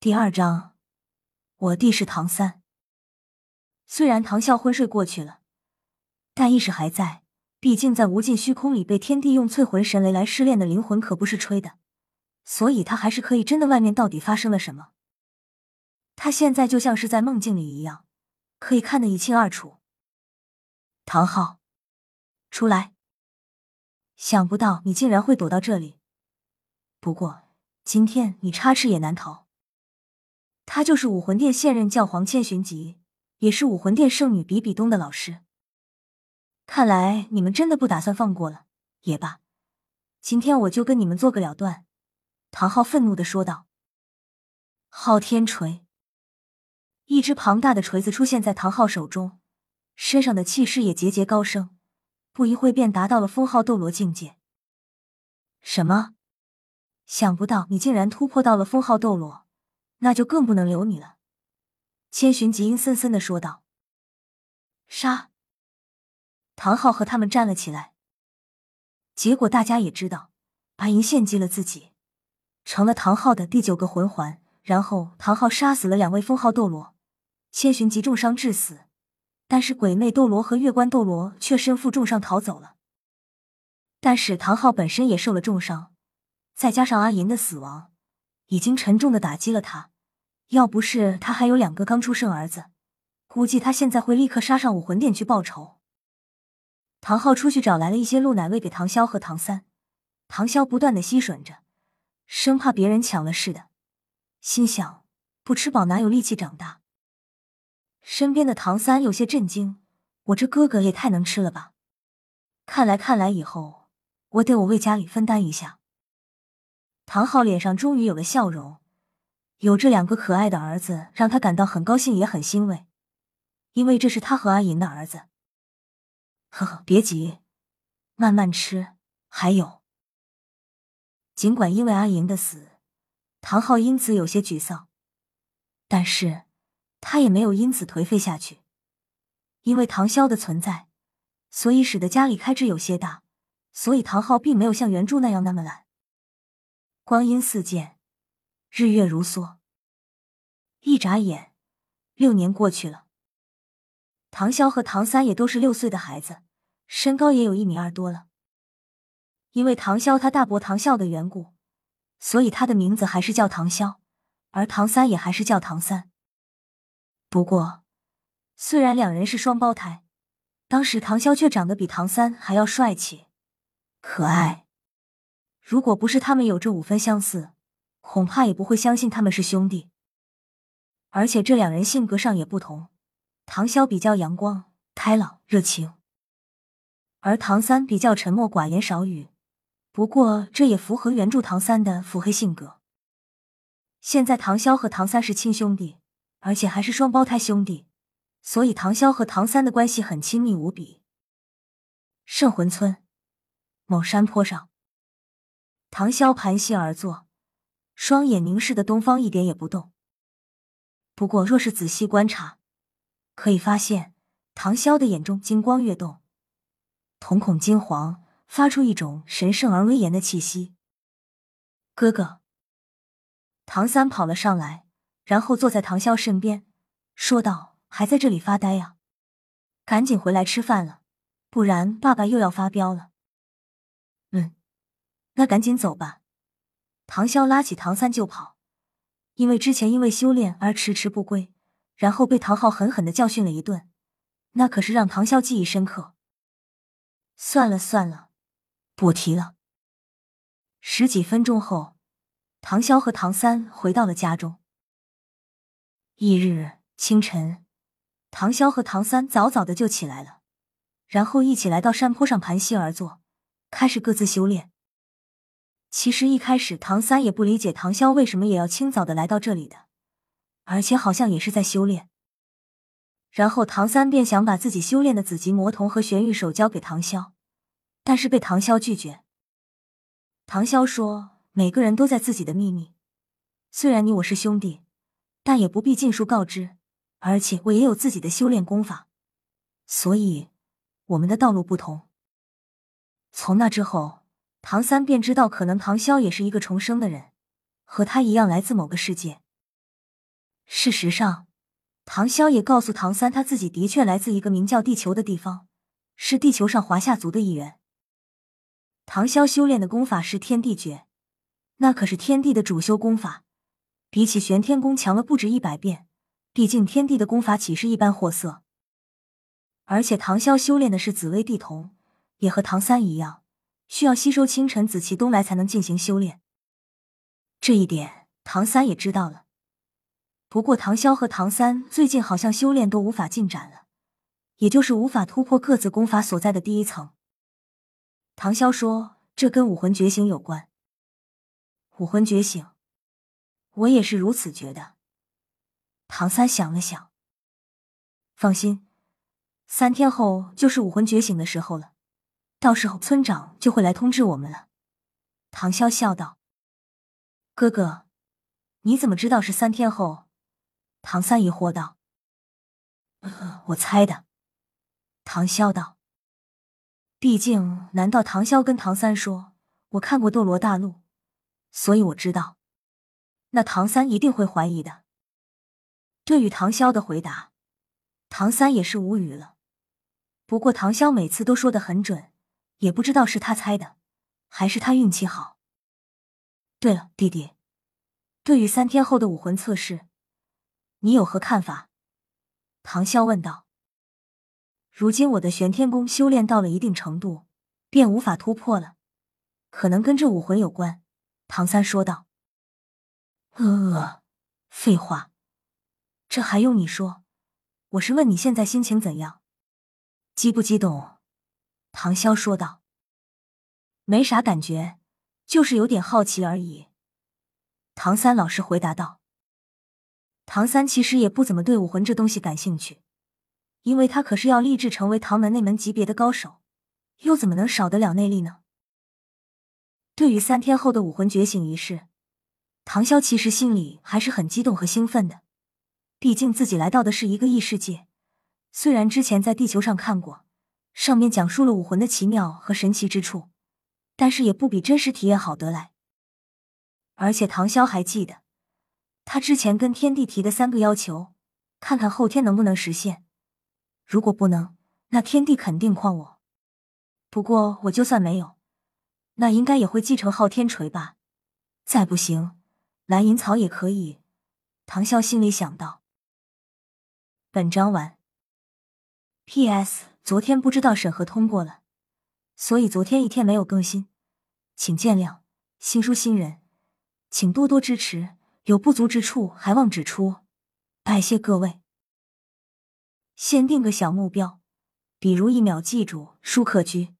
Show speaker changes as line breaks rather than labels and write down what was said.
第二章，我弟是唐三。虽然唐啸昏睡过去了，但意识还在。毕竟在无尽虚空里被天地用淬魂神雷来试炼的灵魂可不是吹的，所以他还是可以真的。外面到底发生了什么？他现在就像是在梦境里一样，可以看得一清二楚。唐昊，出来！想不到你竟然会躲到这里。不过今天你插翅也难逃。他就是武魂殿现任教皇千寻疾，也是武魂殿圣女比比东的老师。看来你们真的不打算放过了。也罢，今天我就跟你们做个了断。”唐昊愤怒的说道。昊天锤，一只庞大的锤子出现在唐昊手中，身上的气势也节节高升，不一会便达到了封号斗罗境界。什么？想不到你竟然突破到了封号斗罗！那就更不能留你了。”千寻疾阴森森的说道。杀！唐昊和他们站了起来。结果大家也知道，阿银献祭了自己，成了唐昊的第九个魂环。然后唐昊杀死了两位封号斗罗，千寻疾重伤致死。但是鬼魅斗罗和月关斗罗却身负重伤逃走了。但是唐昊本身也受了重伤，再加上阿银的死亡，已经沉重的打击了他。要不是他还有两个刚出生儿子，估计他现在会立刻杀上武魂殿去报仇。唐昊出去找来了一些鹿奶喂给唐潇和唐三，唐潇不断的吸吮着，生怕别人抢了似的，心想不吃饱哪有力气长大。身边的唐三有些震惊，我这哥哥也太能吃了吧！看来看来以后我得我为家里分担一下。唐昊脸上终于有了笑容。有这两个可爱的儿子，让他感到很高兴，也很欣慰，因为这是他和阿银的儿子。呵呵，别急，慢慢吃。还有，尽管因为阿银的死，唐昊因此有些沮丧，但是他也没有因此颓废下去。因为唐潇的存在，所以使得家里开支有些大，所以唐昊并没有像原著那样那么懒。光阴似箭。日月如梭，一眨眼，六年过去了。唐潇和唐三也都是六岁的孩子，身高也有一米二多了。因为唐潇他大伯唐啸的缘故，所以他的名字还是叫唐潇，而唐三也还是叫唐三。不过，虽然两人是双胞胎，当时唐潇却长得比唐三还要帅气、可爱。如果不是他们有这五分相似。恐怕也不会相信他们是兄弟，而且这两人性格上也不同。唐潇比较阳光、开朗、热情，而唐三比较沉默寡言、少语。不过这也符合原著唐三的腹黑性格。现在唐潇和唐三是亲兄弟，而且还是双胞胎兄弟，所以唐潇和唐三的关系很亲密无比。圣魂村某山坡上，唐潇盘膝而坐。双眼凝视的东方，一点也不动。不过，若是仔细观察，可以发现唐潇的眼中金光跃动，瞳孔金黄，发出一种神圣而威严的气息。哥哥，唐三跑了上来，然后坐在唐潇身边，说道：“还在这里发呆呀？赶紧回来吃饭了，不然爸爸又要发飙了。”那赶紧走吧。唐潇拉起唐三就跑，因为之前因为修炼而迟迟不归，然后被唐昊狠狠的教训了一顿，那可是让唐潇记忆深刻。算了算了，不提了。十几分钟后，唐潇和唐三回到了家中。翌日清晨，唐潇和唐三早早的就起来了，然后一起来到山坡上盘膝而坐，开始各自修炼。其实一开始，唐三也不理解唐潇为什么也要清早的来到这里的，而且好像也是在修炼。然后唐三便想把自己修炼的紫极魔瞳和玄玉手交给唐潇，但是被唐潇拒绝。唐潇说：“每个人都在自己的秘密，虽然你我是兄弟，但也不必尽数告知。而且我也有自己的修炼功法，所以我们的道路不同。”从那之后。唐三便知道，可能唐潇也是一个重生的人，和他一样来自某个世界。事实上，唐潇也告诉唐三，他自己的确来自一个名叫地球的地方，是地球上华夏族的一员。唐潇修炼的功法是天地诀，那可是天地的主修功法，比起玄天功强了不止一百遍。毕竟天地的功法岂是一般货色？而且唐潇修炼的是紫薇地瞳，也和唐三一样，需要吸收清晨紫气东来才能进行修炼。这一点唐三也知道了。不过唐潇和唐三最近好像修炼都无法进展了，也就是无法突破各自功法所在的第一层。唐潇说：“这跟武魂觉醒有关。”武魂觉醒，我也是如此觉得。唐三想了想，放心，三天后就是武魂觉醒的时候了，到时候村长就会来通知我们了。唐潇笑道：“哥哥，你怎么知道是三天后？”唐三疑惑道：“我猜的。”唐潇道：“毕竟，难道唐潇跟唐三说我看过《斗罗大陆》，所以我知道？那唐三一定会怀疑的。”对于唐潇的回答，唐三也是无语了。不过唐潇每次都说的很准，也不知道是他猜的，还是他运气好。对了，弟弟，对于三天后的武魂测试，你有何看法？唐潇问道。如今我的玄天功修炼到了一定程度，便无法突破了，可能跟这武魂有关。唐三说道。呃，废话。这还用你说？我是问你现在心情怎样，激不激动？唐潇说道。没啥感觉，就是有点好奇而已。唐三老实回答道。唐三其实也不怎么对武魂这东西感兴趣，因为他可是要立志成为唐门那门级别的高手，又怎么能少得了内力呢？对于三天后的武魂觉醒仪式，唐潇其实心里还是很激动和兴奋的。毕竟自己来到的是一个异世界，虽然之前在地球上看过，上面讲述了武魂的奇妙和神奇之处，但是也不比真实体验好得来。而且唐潇还记得，他之前跟天帝提的三个要求，看看后天能不能实现。如果不能，那天帝肯定诓我。不过我就算没有，那应该也会继承昊天锤吧。再不行，蓝银草也可以。唐潇心里想到。本章完。P.S. 昨天不知道审核通过了，所以昨天一天没有更新，请见谅。新书新人，请多多支持，有不足之处还望指出，拜谢各位。先定个小目标，比如一秒记住舒克居。